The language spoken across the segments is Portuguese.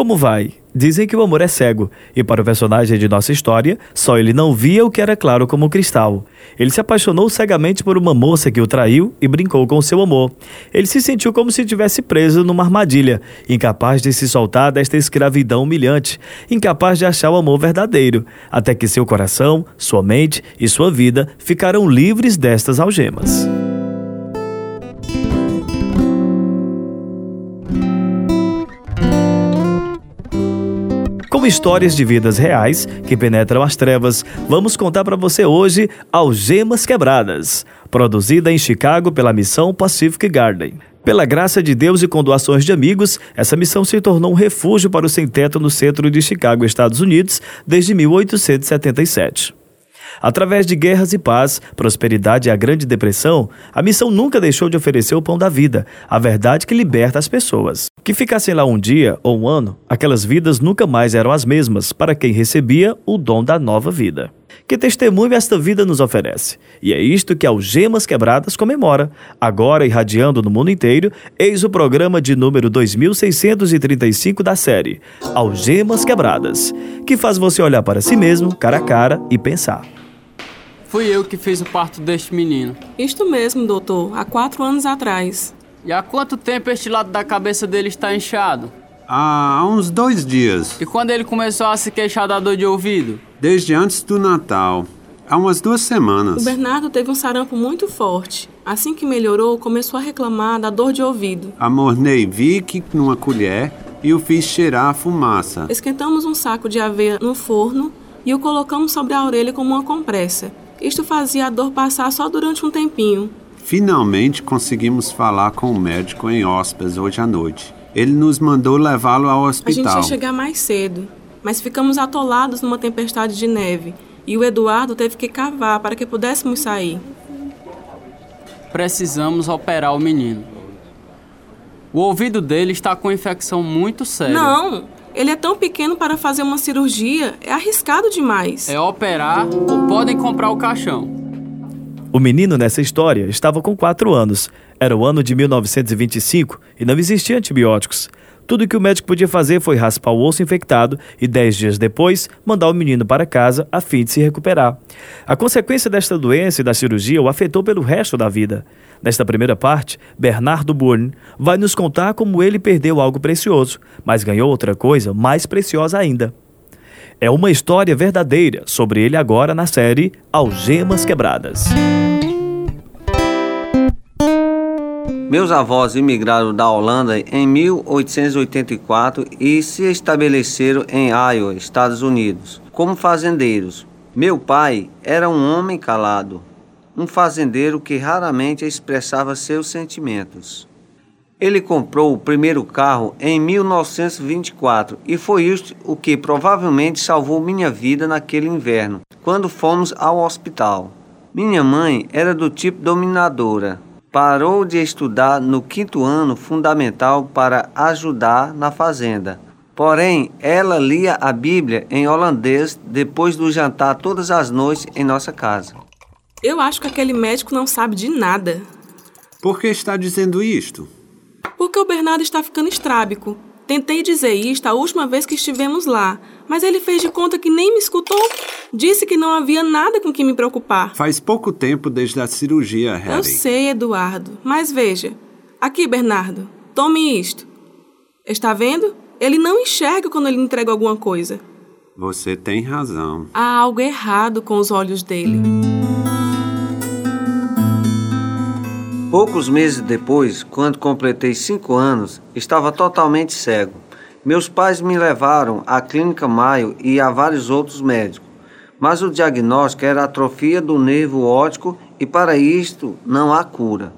Como vai? Dizem que o amor é cego, e para o personagem de nossa história, só ele não via o que era claro como cristal. Ele se apaixonou cegamente por uma moça que o traiu e brincou com seu amor. Ele se sentiu como se tivesse preso numa armadilha, incapaz de se soltar desta escravidão humilhante, incapaz de achar o amor verdadeiro, até que seu coração, sua mente e sua vida ficaram livres destas algemas. Com histórias de vidas reais que penetram as trevas, vamos contar para você hoje Algemas Quebradas, produzida em Chicago pela missão Pacific Garden. Pela graça de Deus e com doações de amigos, essa missão se tornou um refúgio para o sem-teto no centro de Chicago, Estados Unidos, desde 1877. Através de guerras e paz, prosperidade e a Grande Depressão, a missão nunca deixou de oferecer o pão da vida, a verdade que liberta as pessoas. Que ficassem lá um dia ou um ano, aquelas vidas nunca mais eram as mesmas para quem recebia o dom da nova vida. Que testemunho esta vida nos oferece? E é isto que Algemas Quebradas comemora. Agora irradiando no mundo inteiro, eis o programa de número 2635 da série Algemas Quebradas, que faz você olhar para si mesmo, cara a cara e pensar. Fui eu que fiz o parto deste menino. Isto mesmo, doutor, há quatro anos atrás. E há quanto tempo este lado da cabeça dele está inchado? Há uns dois dias. E quando ele começou a se queixar da dor de ouvido? Desde antes do Natal. Há umas duas semanas. O Bernardo teve um sarampo muito forte. Assim que melhorou, começou a reclamar da dor de ouvido. Amornei Vic numa colher e o fiz cheirar a fumaça. Esquentamos um saco de aveia no forno e o colocamos sobre a orelha como uma compressa. Isto fazia a dor passar só durante um tempinho. Finalmente conseguimos falar com o médico em hóspedes hoje à noite. Ele nos mandou levá-lo ao hospital. A gente ia chegar mais cedo, mas ficamos atolados numa tempestade de neve e o Eduardo teve que cavar para que pudéssemos sair. Precisamos operar o menino. O ouvido dele está com infecção muito séria. Não! Ele é tão pequeno para fazer uma cirurgia, é arriscado demais. É operar ou podem comprar o caixão. O menino nessa história estava com 4 anos. Era o ano de 1925 e não existiam antibióticos. Tudo que o médico podia fazer foi raspar o osso infectado e, dez dias depois, mandar o menino para casa a fim de se recuperar. A consequência desta doença e da cirurgia o afetou pelo resto da vida. Nesta primeira parte, Bernardo Bourne vai nos contar como ele perdeu algo precioso, mas ganhou outra coisa mais preciosa ainda. É uma história verdadeira sobre ele agora na série Algemas Quebradas. Meus avós imigraram da Holanda em 1884 e se estabeleceram em Iowa, Estados Unidos, como fazendeiros. Meu pai era um homem calado, um fazendeiro que raramente expressava seus sentimentos. Ele comprou o primeiro carro em 1924 e foi isso o que provavelmente salvou minha vida naquele inverno, quando fomos ao hospital. Minha mãe era do tipo dominadora, Parou de estudar no quinto ano fundamental para ajudar na fazenda. Porém, ela lia a Bíblia em holandês depois do jantar todas as noites em nossa casa. Eu acho que aquele médico não sabe de nada. Por que está dizendo isto? Porque o Bernardo está ficando estrábico. Tentei dizer isto a última vez que estivemos lá, mas ele fez de conta que nem me escutou. Disse que não havia nada com que me preocupar. Faz pouco tempo desde a cirurgia, Harry. Eu sei, Eduardo. Mas veja. Aqui, Bernardo. Tome isto. Está vendo? Ele não enxerga quando ele entrega alguma coisa. Você tem razão. Há algo errado com os olhos dele. Poucos meses depois, quando completei cinco anos, estava totalmente cego. Meus pais me levaram à Clínica Maio e a vários outros médicos, mas o diagnóstico era atrofia do nervo óptico e para isto não há cura.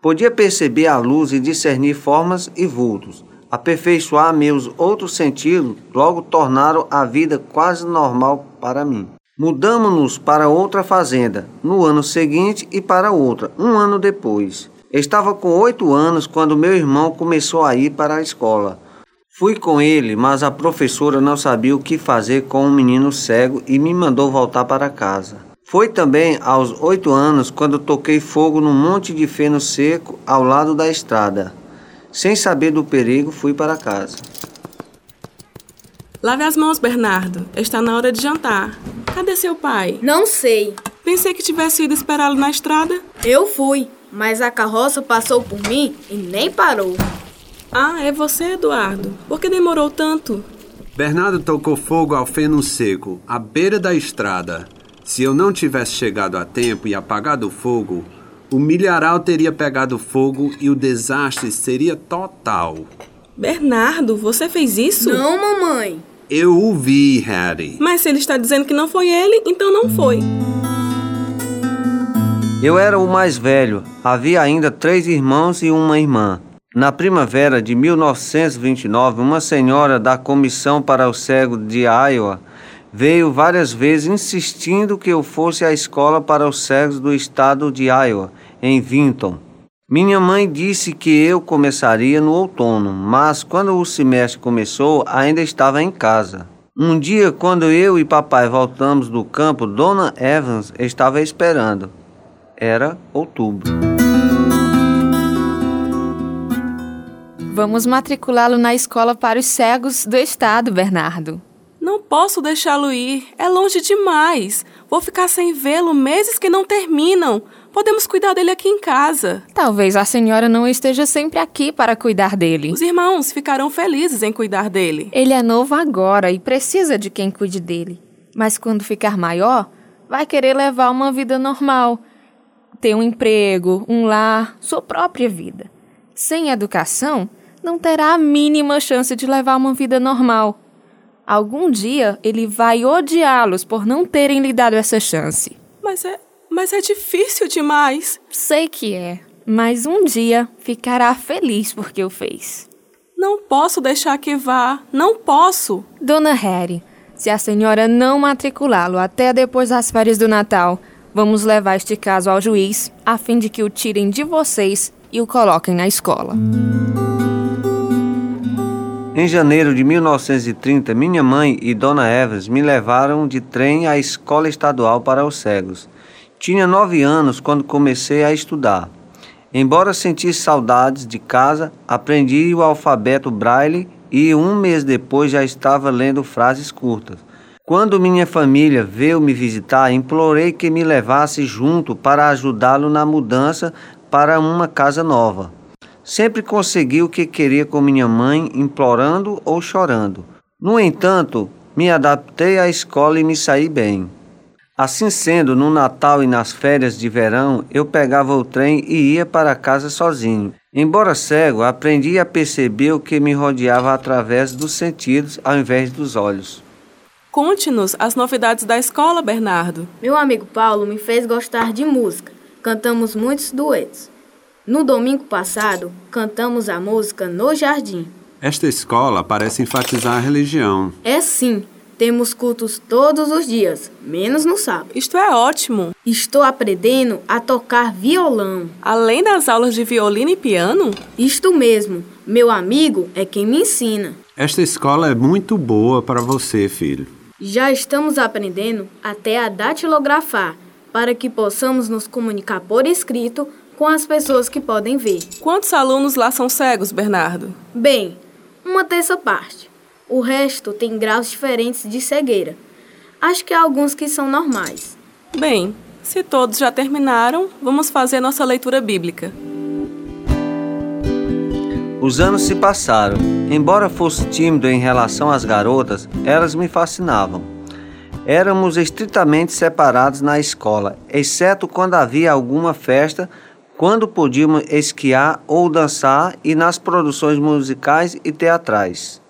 Podia perceber a luz e discernir formas e vultos. Aperfeiçoar meus outros sentidos logo tornaram a vida quase normal para mim. Mudamos-nos para outra fazenda no ano seguinte e para outra, um ano depois. Estava com oito anos quando meu irmão começou a ir para a escola. Fui com ele, mas a professora não sabia o que fazer com um menino cego e me mandou voltar para casa. Foi também aos oito anos quando toquei fogo num monte de feno seco ao lado da estrada. Sem saber do perigo, fui para casa. Lave as mãos, Bernardo. Está na hora de jantar. Cadê seu pai? Não sei. Pensei que tivesse ido esperá-lo na estrada. Eu fui, mas a carroça passou por mim e nem parou. Ah, é você, Eduardo. Por que demorou tanto? Bernardo tocou fogo ao feno seco, à beira da estrada. Se eu não tivesse chegado a tempo e apagado o fogo, o milharal teria pegado fogo e o desastre seria total. Bernardo, você fez isso? Não, mamãe. Eu o vi, Harry. Mas se ele está dizendo que não foi ele, então não foi. Eu era o mais velho. Havia ainda três irmãos e uma irmã. Na primavera de 1929, uma senhora da Comissão para o Cego de Iowa veio várias vezes insistindo que eu fosse à escola para os cegos do estado de Iowa, em Vinton. Minha mãe disse que eu começaria no outono, mas quando o semestre começou, ainda estava em casa. Um dia, quando eu e papai voltamos do campo, Dona Evans estava esperando. Era outubro. Vamos matriculá-lo na escola para os cegos do estado, Bernardo. Não posso deixá-lo ir. É longe demais. Vou ficar sem vê-lo meses que não terminam. Podemos cuidar dele aqui em casa. Talvez a senhora não esteja sempre aqui para cuidar dele. Os irmãos ficarão felizes em cuidar dele. Ele é novo agora e precisa de quem cuide dele. Mas quando ficar maior, vai querer levar uma vida normal. Ter um emprego, um lar, sua própria vida. Sem educação, não terá a mínima chance de levar uma vida normal. Algum dia ele vai odiá-los por não terem lhe dado essa chance. Mas é, mas é difícil demais. Sei que é, mas um dia ficará feliz porque o fez. Não posso deixar que vá. Não posso. Dona Harry, se a senhora não matriculá-lo até depois das férias do Natal, vamos levar este caso ao juiz a fim de que o tirem de vocês e o coloquem na escola. Em janeiro de 1930, minha mãe e Dona Evans me levaram de trem à escola estadual para os cegos. Tinha nove anos quando comecei a estudar. Embora sentisse saudades de casa, aprendi o alfabeto braille e um mês depois já estava lendo frases curtas. Quando minha família veio me visitar, implorei que me levasse junto para ajudá-lo na mudança para uma casa nova. Sempre consegui o que queria com minha mãe, implorando ou chorando. No entanto, me adaptei à escola e me saí bem. Assim sendo, no Natal e nas férias de verão, eu pegava o trem e ia para casa sozinho. Embora cego, aprendi a perceber o que me rodeava através dos sentidos ao invés dos olhos. Conte-nos as novidades da escola, Bernardo. Meu amigo Paulo me fez gostar de música. Cantamos muitos duetos. No domingo passado, cantamos a música No Jardim. Esta escola parece enfatizar a religião. É sim, temos cultos todos os dias, menos no sábado. Isto é ótimo. Estou aprendendo a tocar violão. Além das aulas de violino e piano? Isto mesmo, meu amigo é quem me ensina. Esta escola é muito boa para você, filho. Já estamos aprendendo até a datilografar, para que possamos nos comunicar por escrito com as pessoas que podem ver. Quantos alunos lá são cegos, Bernardo? Bem, uma terça parte. O resto tem graus diferentes de cegueira. Acho que há alguns que são normais. Bem, se todos já terminaram, vamos fazer nossa leitura bíblica. Os anos se passaram. Embora fosse tímido em relação às garotas, elas me fascinavam. Éramos estritamente separados na escola, exceto quando havia alguma festa, quando podíamos esquiar ou dançar e nas produções musicais e teatrais.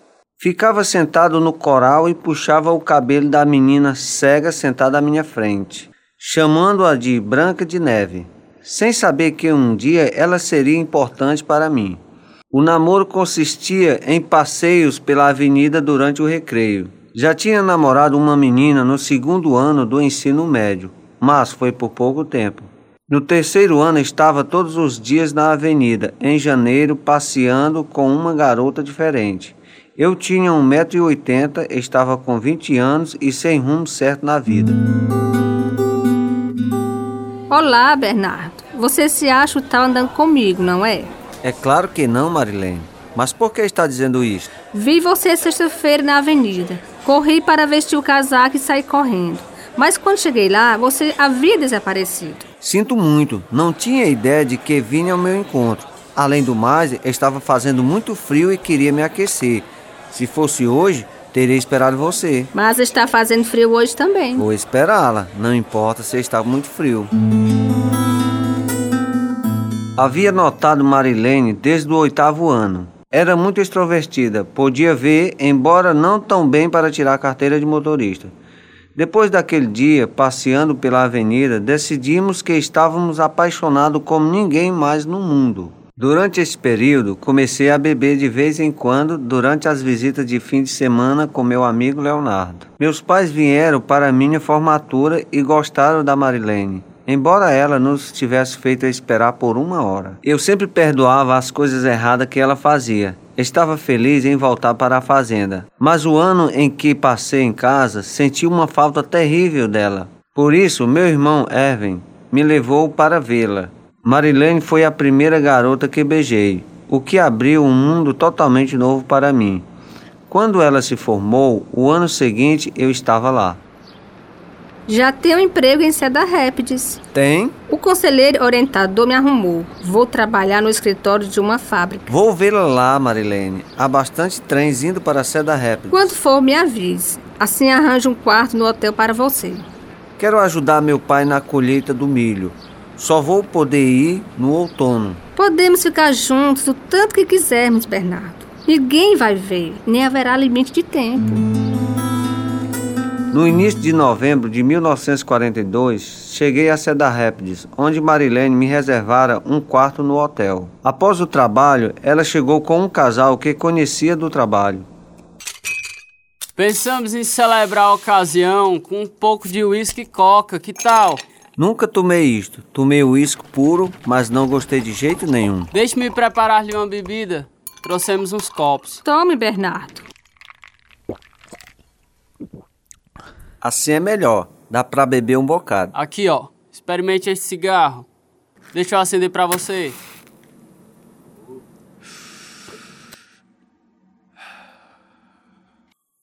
Ficava sentado no coral e puxava o cabelo da menina cega sentada à minha frente, chamando-a de Branca de Neve, sem saber que um dia ela seria importante para mim. O namoro consistia em passeios pela avenida durante o recreio. Já tinha namorado uma menina no segundo ano do ensino médio, mas foi por pouco tempo. No terceiro ano estava todos os dias na avenida, em janeiro, passeando com uma garota diferente. Eu tinha 1,80m, estava com 20 anos e sem rumo certo na vida. Olá, Bernardo. Você se acha o tal andando comigo, não é? É claro que não, Marilene. Mas por que está dizendo isso? Vi você sexta-feira na avenida. Corri para vestir o casaco e saí correndo. Mas quando cheguei lá, você havia desaparecido. Sinto muito, não tinha ideia de que vinha ao meu encontro. Além do mais, estava fazendo muito frio e queria me aquecer. Se fosse hoje, teria esperado você. Mas está fazendo frio hoje também. Vou esperá-la, não importa se está muito frio. Havia notado Marilene desde o oitavo ano. Era muito extrovertida, podia ver, embora não tão bem para tirar a carteira de motorista. Depois daquele dia, passeando pela avenida, decidimos que estávamos apaixonados como ninguém mais no mundo. Durante esse período, comecei a beber de vez em quando durante as visitas de fim de semana com meu amigo Leonardo. Meus pais vieram para minha formatura e gostaram da Marilene. Embora ela nos tivesse feito esperar por uma hora. Eu sempre perdoava as coisas erradas que ela fazia. Estava feliz em voltar para a fazenda. Mas o ano em que passei em casa, senti uma falta terrível dela. Por isso, meu irmão Erwin me levou para vê-la. Marilene foi a primeira garota que beijei, o que abriu um mundo totalmente novo para mim. Quando ela se formou, o ano seguinte eu estava lá. Já tenho emprego em Cedar Rapids. Tem? O conselheiro orientador me arrumou. Vou trabalhar no escritório de uma fábrica. Vou vê-la lá, Marilene. Há bastante trens indo para Cedar Rapids. Quando for, me avise. Assim arranjo um quarto no hotel para você. Quero ajudar meu pai na colheita do milho. Só vou poder ir no outono. Podemos ficar juntos o tanto que quisermos, Bernardo. Ninguém vai ver, nem haverá limite de tempo. No início de novembro de 1942, cheguei a Cedar Rapids, onde Marilene me reservara um quarto no hotel. Após o trabalho, ela chegou com um casal que conhecia do trabalho. Pensamos em celebrar a ocasião com um pouco de uísque e coca, que tal? Nunca tomei isto. Tomei uísque puro, mas não gostei de jeito nenhum. Deixe-me preparar-lhe uma bebida. Trouxemos uns copos. Tome, Bernardo. Assim é melhor. Dá pra beber um bocado. Aqui, ó. Experimente esse cigarro. Deixa eu acender pra você.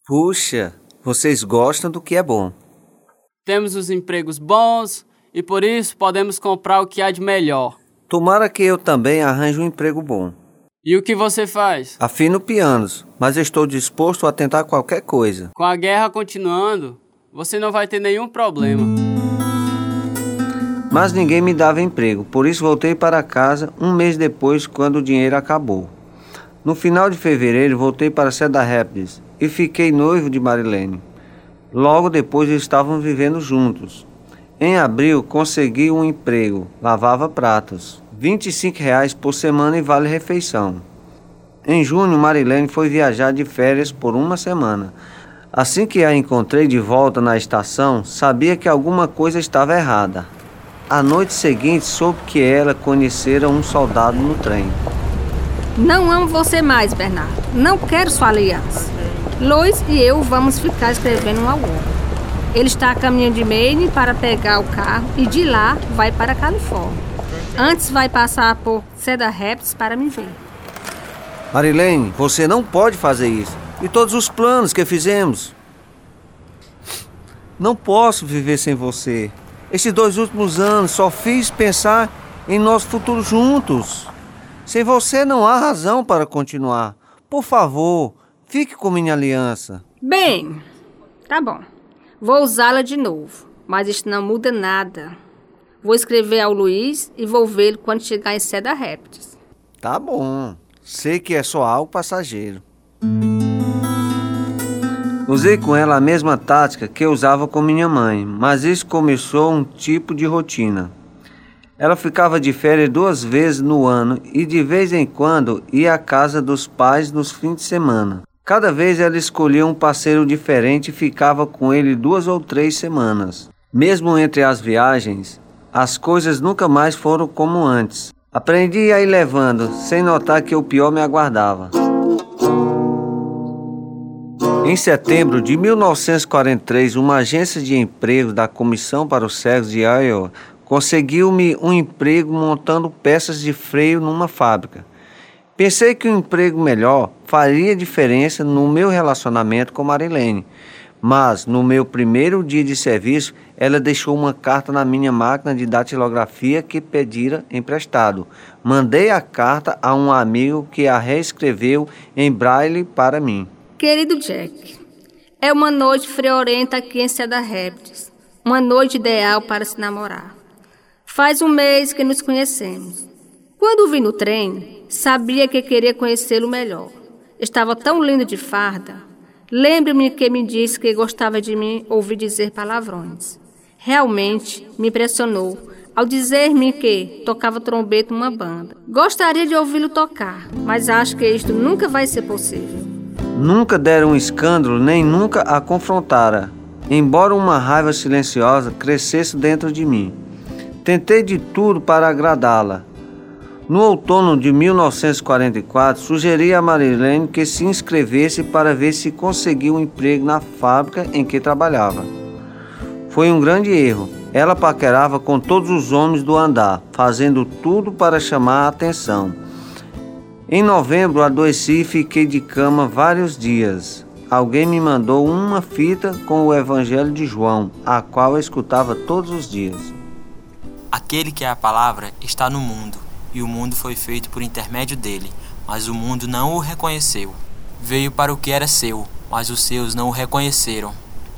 Puxa, vocês gostam do que é bom. Temos os empregos bons e por isso podemos comprar o que há de melhor. Tomara que eu também arranje um emprego bom. E o que você faz? Afino pianos, mas estou disposto a tentar qualquer coisa. Com a guerra continuando, você não vai ter nenhum problema. Mas ninguém me dava emprego, por isso voltei para casa um mês depois, quando o dinheiro acabou. No final de fevereiro, voltei para Cedar Rapids e fiquei noivo de Marilene. Logo depois estavam vivendo juntos. Em abril, consegui um emprego, lavava pratos. 25 reais por semana e vale refeição. Em junho, Marilene foi viajar de férias por uma semana. Assim que a encontrei de volta na estação, sabia que alguma coisa estava errada. A noite seguinte, soube que ela conhecera um soldado no trem. Não amo você mais, Bernardo. Não quero sua aliança. Lois e eu vamos ficar escrevendo um ao outro. Ele está a caminho de Maine para pegar o carro e de lá vai para a Califórnia. Antes vai passar por Cedar Rapids para me ver. Marilene, você não pode fazer isso. E todos os planos que fizemos. Não posso viver sem você. Esses dois últimos anos só fiz pensar em nosso futuro juntos. Sem você não há razão para continuar. Por favor, fique com minha aliança. Bem, tá bom. Vou usá-la de novo, mas isso não muda nada. Vou escrever ao Luiz e vou vê-lo quando chegar em Cedar Rapids. Tá bom. Sei que é só algo passageiro. Usei com ela a mesma tática que usava com minha mãe, mas isso começou um tipo de rotina. Ela ficava de férias duas vezes no ano e de vez em quando ia à casa dos pais nos fins de semana. Cada vez ela escolhia um parceiro diferente e ficava com ele duas ou três semanas. Mesmo entre as viagens, as coisas nunca mais foram como antes. Aprendi a ir levando, sem notar que o pior me aguardava. Em setembro de 1943, uma agência de emprego da Comissão para os Cegos de Iowa conseguiu-me um emprego montando peças de freio numa fábrica. Pensei que um emprego melhor faria diferença no meu relacionamento com Marilene, mas no meu primeiro dia de serviço, ela deixou uma carta na minha máquina de datilografia que pedira emprestado. Mandei a carta a um amigo que a reescreveu em braille para mim. Querido Jack, é uma noite friorenta aqui em Cedar Rapids. Uma noite ideal para se namorar. Faz um mês que nos conhecemos. Quando o vi no trem, sabia que queria conhecê-lo melhor. Estava tão lindo de farda. Lembre-me que me disse que gostava de mim ouvir dizer palavrões. Realmente me impressionou ao dizer-me que tocava trombeta numa banda. Gostaria de ouvi-lo tocar, mas acho que isto nunca vai ser possível. Nunca deram um escândalo, nem nunca a confrontara, embora uma raiva silenciosa crescesse dentro de mim. Tentei de tudo para agradá-la. No outono de 1944, sugeri a Marilene que se inscrevesse para ver se conseguia um emprego na fábrica em que trabalhava. Foi um grande erro. Ela paquerava com todos os homens do andar, fazendo tudo para chamar a atenção. Em novembro, adoeci e fiquei de cama vários dias. Alguém me mandou uma fita com o Evangelho de João, a qual eu escutava todos os dias. Aquele que é a palavra está no mundo, e o mundo foi feito por intermédio dele, mas o mundo não o reconheceu. Veio para o que era seu, mas os seus não o reconheceram.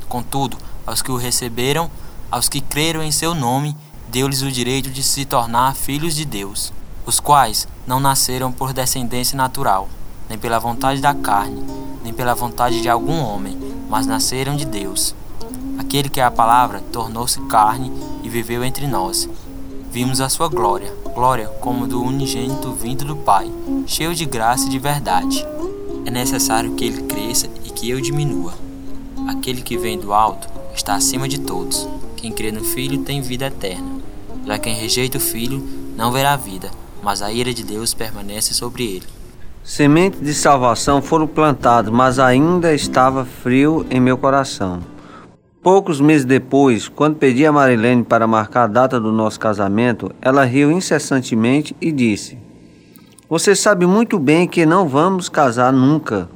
Contudo, aos que o receberam, aos que creram em seu nome, deu-lhes o direito de se tornar filhos de Deus, os quais não nasceram por descendência natural, nem pela vontade da carne, nem pela vontade de algum homem, mas nasceram de Deus. Aquele que é a palavra tornou-se carne e viveu entre nós. Vimos a sua glória, glória como do unigênito vindo do Pai, cheio de graça e de verdade. É necessário que ele cresça e que eu diminua. Aquele que vem do alto está acima de todos. Quem crê no Filho tem vida eterna. Já quem rejeita o Filho não verá vida, mas a ira de Deus permanece sobre ele. Sementes de salvação foram plantadas, mas ainda estava frio em meu coração. Poucos meses depois, quando pedi a Marilene para marcar a data do nosso casamento, ela riu incessantemente e disse: Você sabe muito bem que não vamos casar nunca.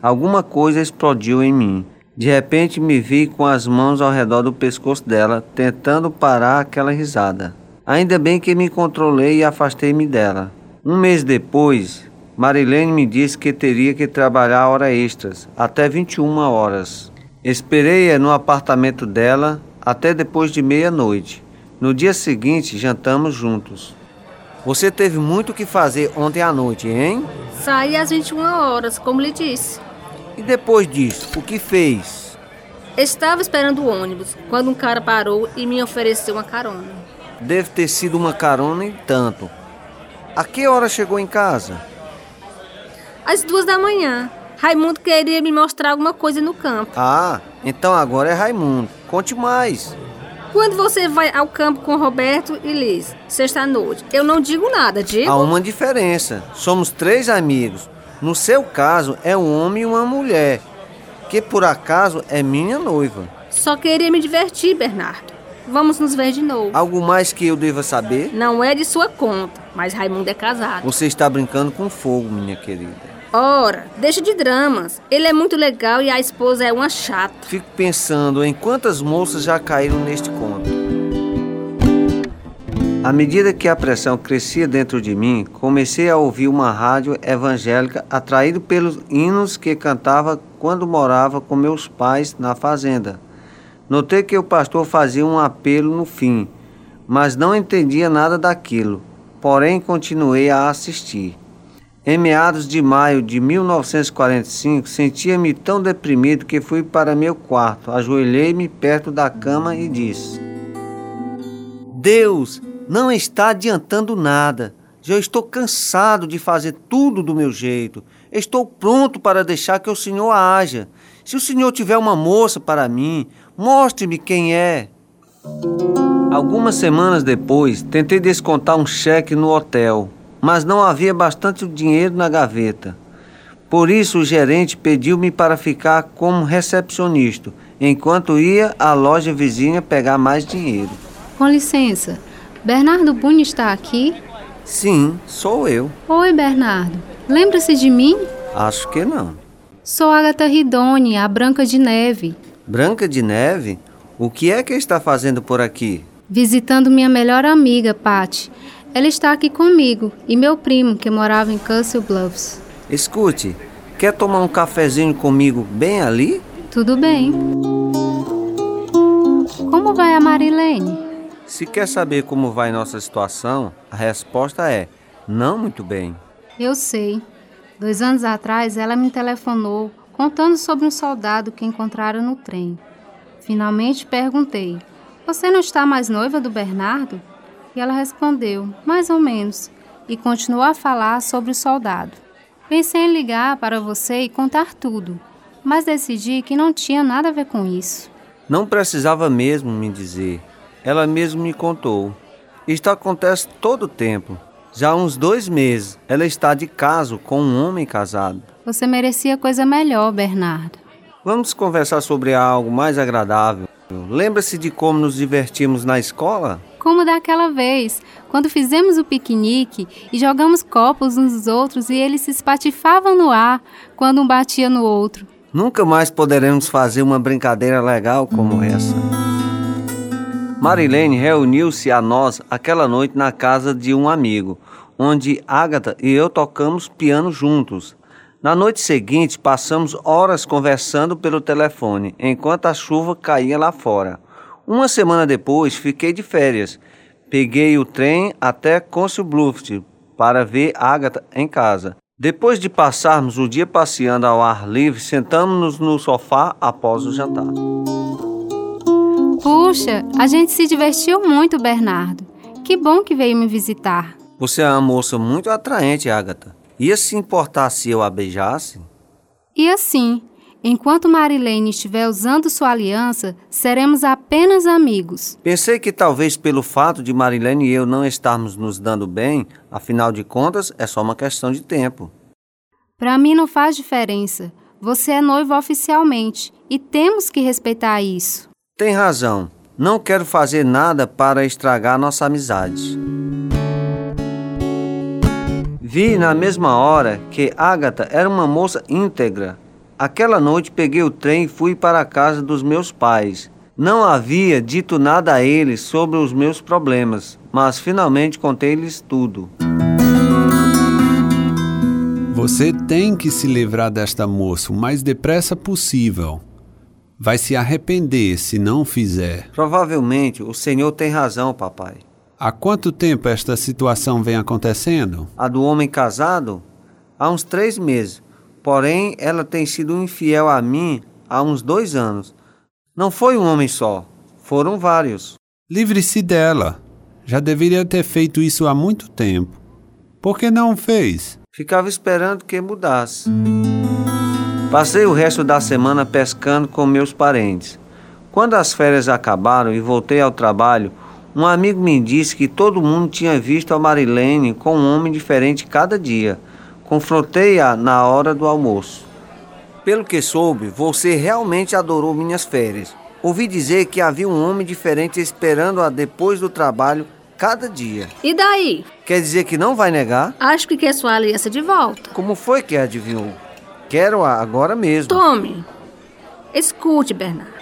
Alguma coisa explodiu em mim. De repente me vi com as mãos ao redor do pescoço dela, tentando parar aquela risada. Ainda bem que me controlei e afastei-me dela. Um mês depois, Marilene me disse que teria que trabalhar horas extras, até 21 horas. Esperei-a no apartamento dela até depois de meia-noite. No dia seguinte, jantamos juntos. Você teve muito o que fazer ontem à noite, hein? Saí às 21 horas, como lhe disse. E depois disso, o que fez? Estava esperando o ônibus quando um cara parou e me ofereceu uma carona. Deve ter sido uma carona e tanto. A que hora chegou em casa? Às duas da manhã. Raimundo queria me mostrar alguma coisa no campo. Ah, então agora é Raimundo. Conte mais. Quando você vai ao campo com Roberto e Liz, sexta-noite, eu não digo nada, digo? Há uma diferença. Somos três amigos. No seu caso, é um homem e uma mulher, que por acaso é minha noiva. Só queria me divertir, Bernardo. Vamos nos ver de novo. Algo mais que eu deva saber? Não é de sua conta, mas Raimundo é casado. Você está brincando com fogo, minha querida. Ora, deixa de dramas. Ele é muito legal e a esposa é uma chata. Fico pensando em quantas moças já caíram neste conto. À medida que a pressão crescia dentro de mim, comecei a ouvir uma rádio evangélica atraído pelos hinos que cantava quando morava com meus pais na fazenda. Notei que o pastor fazia um apelo no fim, mas não entendia nada daquilo. Porém, continuei a assistir. Em meados de maio de 1945, sentia-me tão deprimido que fui para meu quarto, ajoelhei-me perto da cama e disse: Deus, não está adiantando nada. Já estou cansado de fazer tudo do meu jeito. Estou pronto para deixar que o Senhor haja. Se o Senhor tiver uma moça para mim, mostre-me quem é. Algumas semanas depois, tentei descontar um cheque no hotel mas não havia bastante dinheiro na gaveta. Por isso o gerente pediu-me para ficar como recepcionista, enquanto ia à loja vizinha pegar mais dinheiro. Com licença, Bernardo Bunho está aqui? Sim, sou eu. Oi, Bernardo. Lembra-se de mim? Acho que não. Sou Agatha Ridone, a Branca de Neve. Branca de Neve? O que é que está fazendo por aqui? Visitando minha melhor amiga, Patty. Ela está aqui comigo e meu primo, que morava em Castle Bluffs. Escute, quer tomar um cafezinho comigo bem ali? Tudo bem. Como vai a Marilene? Se quer saber como vai nossa situação, a resposta é: não muito bem. Eu sei. Dois anos atrás, ela me telefonou contando sobre um soldado que encontraram no trem. Finalmente perguntei: Você não está mais noiva do Bernardo? E ela respondeu: Mais ou menos, e continuou a falar sobre o soldado. Pensei em ligar para você e contar tudo, mas decidi que não tinha nada a ver com isso. Não precisava mesmo me dizer. Ela mesmo me contou. Isto acontece todo o tempo. Já há uns dois meses, ela está de caso com um homem casado. Você merecia coisa melhor, Bernardo. Vamos conversar sobre algo mais agradável. Lembra-se de como nos divertimos na escola? Como daquela vez, quando fizemos o piquenique e jogamos copos uns nos outros e eles se espatifavam no ar quando um batia no outro. Nunca mais poderemos fazer uma brincadeira legal como essa. Marilene reuniu-se a nós aquela noite na casa de um amigo, onde Agatha e eu tocamos piano juntos. Na noite seguinte, passamos horas conversando pelo telefone, enquanto a chuva caía lá fora. Uma semana depois, fiquei de férias. Peguei o trem até Council Bluffs para ver Agatha em casa. Depois de passarmos o dia passeando ao ar livre, sentamos-nos no sofá após o jantar. Puxa, a gente se divertiu muito, Bernardo. Que bom que veio me visitar. Você é uma moça muito atraente, Agatha. Ia se importar se eu a beijasse? E assim, enquanto Marilene estiver usando sua aliança, seremos apenas amigos. Pensei que talvez pelo fato de Marilene e eu não estarmos nos dando bem, afinal de contas, é só uma questão de tempo. Para mim não faz diferença. Você é noivo oficialmente e temos que respeitar isso. Tem razão. Não quero fazer nada para estragar nossa amizade. Vi na mesma hora que Agatha era uma moça íntegra. Aquela noite peguei o trem e fui para a casa dos meus pais. Não havia dito nada a eles sobre os meus problemas, mas finalmente contei-lhes tudo. Você tem que se livrar desta moça o mais depressa possível vai se arrepender se não fizer. Provavelmente o senhor tem razão, papai. Há quanto tempo esta situação vem acontecendo? A do homem casado? Há uns três meses. Porém, ela tem sido infiel a mim há uns dois anos. Não foi um homem só, foram vários. Livre-se dela. Já deveria ter feito isso há muito tempo. Por que não fez? Ficava esperando que mudasse. Passei o resto da semana pescando com meus parentes. Quando as férias acabaram e voltei ao trabalho, um amigo me disse que todo mundo tinha visto a Marilene com um homem diferente cada dia. Confrontei-a na hora do almoço. Pelo que soube, você realmente adorou minhas férias. Ouvi dizer que havia um homem diferente esperando-a depois do trabalho cada dia. E daí? Quer dizer que não vai negar? Acho que quer sua aliança de volta. Como foi que adivinhou? Quero-a agora mesmo. Tome. Escute, Bernardo.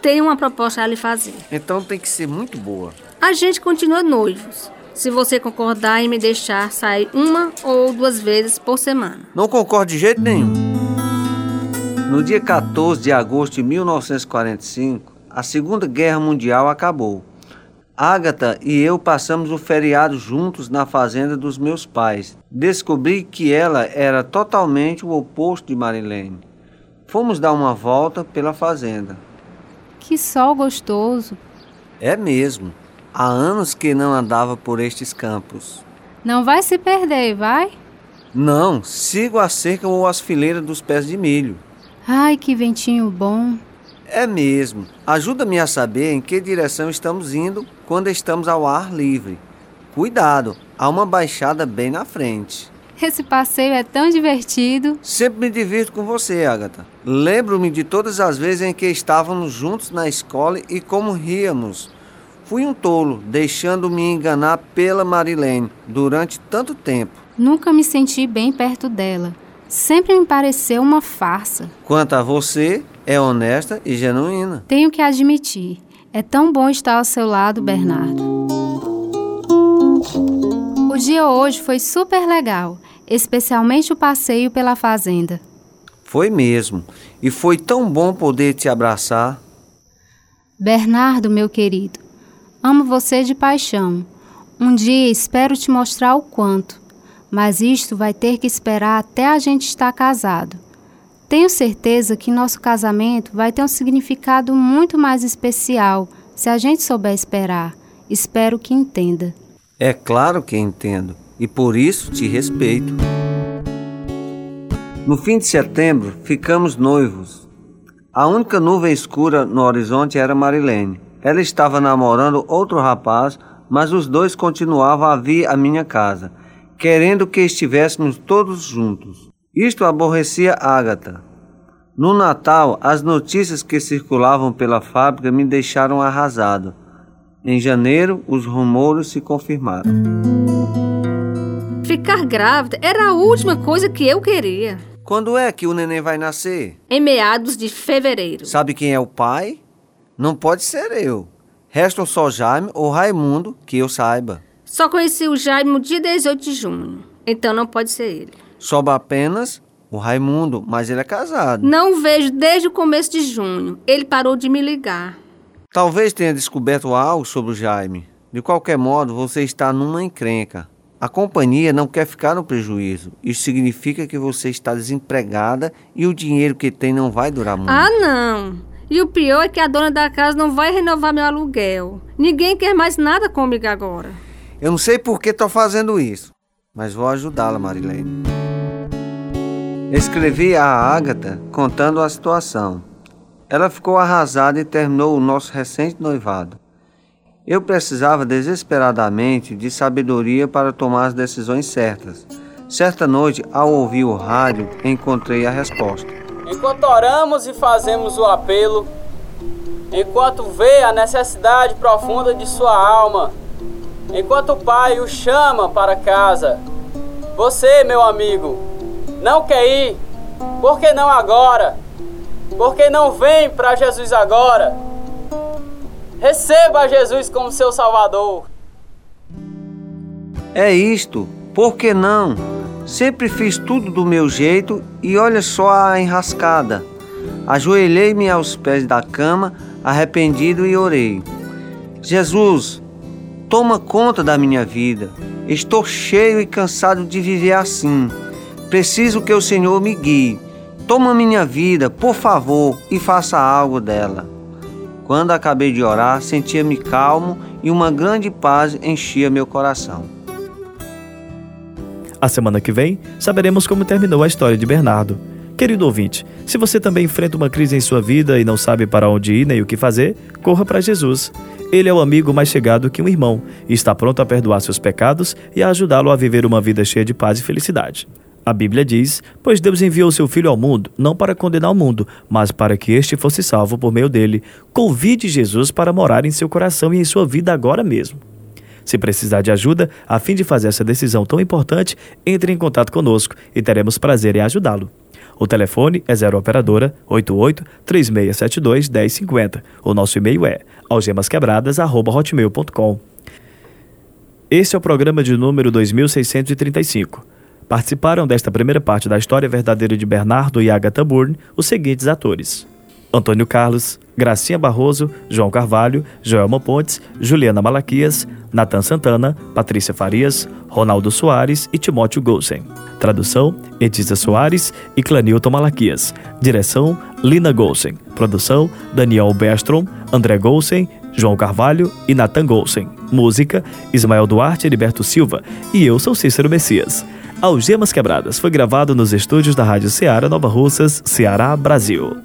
Tenho uma proposta a lhe fazer. Então tem que ser muito boa. A gente continua noivos. Se você concordar em me deixar sair uma ou duas vezes por semana. Não concordo de jeito nenhum. No dia 14 de agosto de 1945, a Segunda Guerra Mundial acabou. Agatha e eu passamos o feriado juntos na fazenda dos meus pais. Descobri que ela era totalmente o oposto de Marilene. Fomos dar uma volta pela fazenda. Que sol gostoso! É mesmo. Há anos que não andava por estes campos. Não vai se perder, vai? Não, sigo a cerca ou as fileiras dos pés de milho. Ai, que ventinho bom! É mesmo. Ajuda-me a saber em que direção estamos indo quando estamos ao ar livre. Cuidado, há uma baixada bem na frente. Esse passeio é tão divertido. Sempre me divirto com você, Agatha. Lembro-me de todas as vezes em que estávamos juntos na escola e como ríamos. Fui um tolo, deixando-me enganar pela Marilene durante tanto tempo. Nunca me senti bem perto dela. Sempre me pareceu uma farsa. Quanto a você, é honesta e genuína. Tenho que admitir. É tão bom estar ao seu lado, Bernardo. O dia hoje foi super legal, especialmente o passeio pela fazenda. Foi mesmo. E foi tão bom poder te abraçar. Bernardo, meu querido, amo você de paixão. Um dia espero te mostrar o quanto, mas isto vai ter que esperar até a gente estar casado. Tenho certeza que nosso casamento vai ter um significado muito mais especial se a gente souber esperar. Espero que entenda. É claro que entendo, e por isso te respeito. No fim de setembro, ficamos noivos. A única nuvem escura no horizonte era Marilene. Ela estava namorando outro rapaz, mas os dois continuavam a vir à minha casa, querendo que estivéssemos todos juntos. Isto aborrecia Ágata. No Natal, as notícias que circulavam pela fábrica me deixaram arrasado. Em janeiro, os rumores se confirmaram. Ficar grávida era a última coisa que eu queria. Quando é que o neném vai nascer? Em meados de fevereiro. Sabe quem é o pai? Não pode ser eu. Restam só Jaime ou Raimundo, que eu saiba. Só conheci o Jaime no dia 18 de junho. Então não pode ser ele. Sobra apenas o Raimundo, mas ele é casado. Não vejo desde o começo de junho. Ele parou de me ligar. Talvez tenha descoberto algo sobre o Jaime. De qualquer modo, você está numa encrenca. A companhia não quer ficar no prejuízo. Isso significa que você está desempregada e o dinheiro que tem não vai durar muito. Ah, não! E o pior é que a dona da casa não vai renovar meu aluguel. Ninguém quer mais nada comigo agora. Eu não sei por que estou fazendo isso, mas vou ajudá-la, Marilene. Escrevi a Ágata contando a situação. Ela ficou arrasada e terminou o nosso recente noivado. Eu precisava desesperadamente de sabedoria para tomar as decisões certas. Certa noite, ao ouvir o rádio, encontrei a resposta. Enquanto oramos e fazemos o apelo, enquanto vê a necessidade profunda de sua alma, enquanto o Pai o chama para casa, você, meu amigo, não quer ir? Por que não agora? Por que não vem para Jesus agora? Receba Jesus como seu Salvador. É isto, por que não? Sempre fiz tudo do meu jeito e olha só a enrascada. Ajoelhei-me aos pés da cama, arrependido, e orei: Jesus, toma conta da minha vida. Estou cheio e cansado de viver assim. Preciso que o Senhor me guie. Toma minha vida, por favor, e faça algo dela. Quando acabei de orar, sentia-me calmo e uma grande paz enchia meu coração. A semana que vem, saberemos como terminou a história de Bernardo. Querido ouvinte, se você também enfrenta uma crise em sua vida e não sabe para onde ir nem o que fazer, corra para Jesus. Ele é o amigo mais chegado que um irmão e está pronto a perdoar seus pecados e a ajudá-lo a viver uma vida cheia de paz e felicidade. A Bíblia diz: Pois Deus enviou seu Filho ao mundo, não para condenar o mundo, mas para que este fosse salvo por meio dele. Convide Jesus para morar em seu coração e em sua vida agora mesmo. Se precisar de ajuda, a fim de fazer essa decisão tão importante, entre em contato conosco e teremos prazer em ajudá-lo. O telefone é 0 operadora 88 3672 1050. O nosso e-mail é algemasquebradas@hotmail.com. Este é o programa de número 2635. Participaram desta primeira parte da história verdadeira de Bernardo e Agatha Bourne os seguintes atores: Antônio Carlos, Gracinha Barroso, João Carvalho, Joelma Pontes, Juliana Malaquias, Natan Santana, Patrícia Farias, Ronaldo Soares e Timóteo Golsen. Tradução: Etisa Soares e Clanilton Malaquias. Direção: Lina Golsen. Produção: Daniel Bestrom, André Golsen, João Carvalho e Nathan Golsen. Música: Ismael Duarte e Heriberto Silva. E eu sou Cícero Messias. Algemas Quebradas foi gravado nos estúdios da Rádio Ceará Nova Russas, Ceará, Brasil.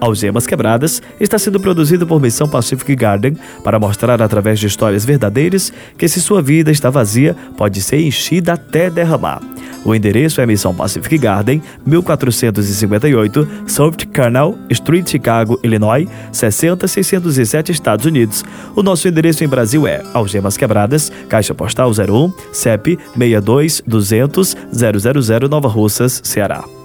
Algemas Quebradas está sendo produzido por Missão Pacific Garden para mostrar através de histórias verdadeiras que se sua vida está vazia, pode ser enchida até derramar. O endereço é Missão Pacific Garden, 1458, South Canal Street, Chicago, Illinois, 60607, Estados Unidos. O nosso endereço em Brasil é Algemas Quebradas, Caixa Postal 01, CEP 62 200 000 Nova Russas, Ceará.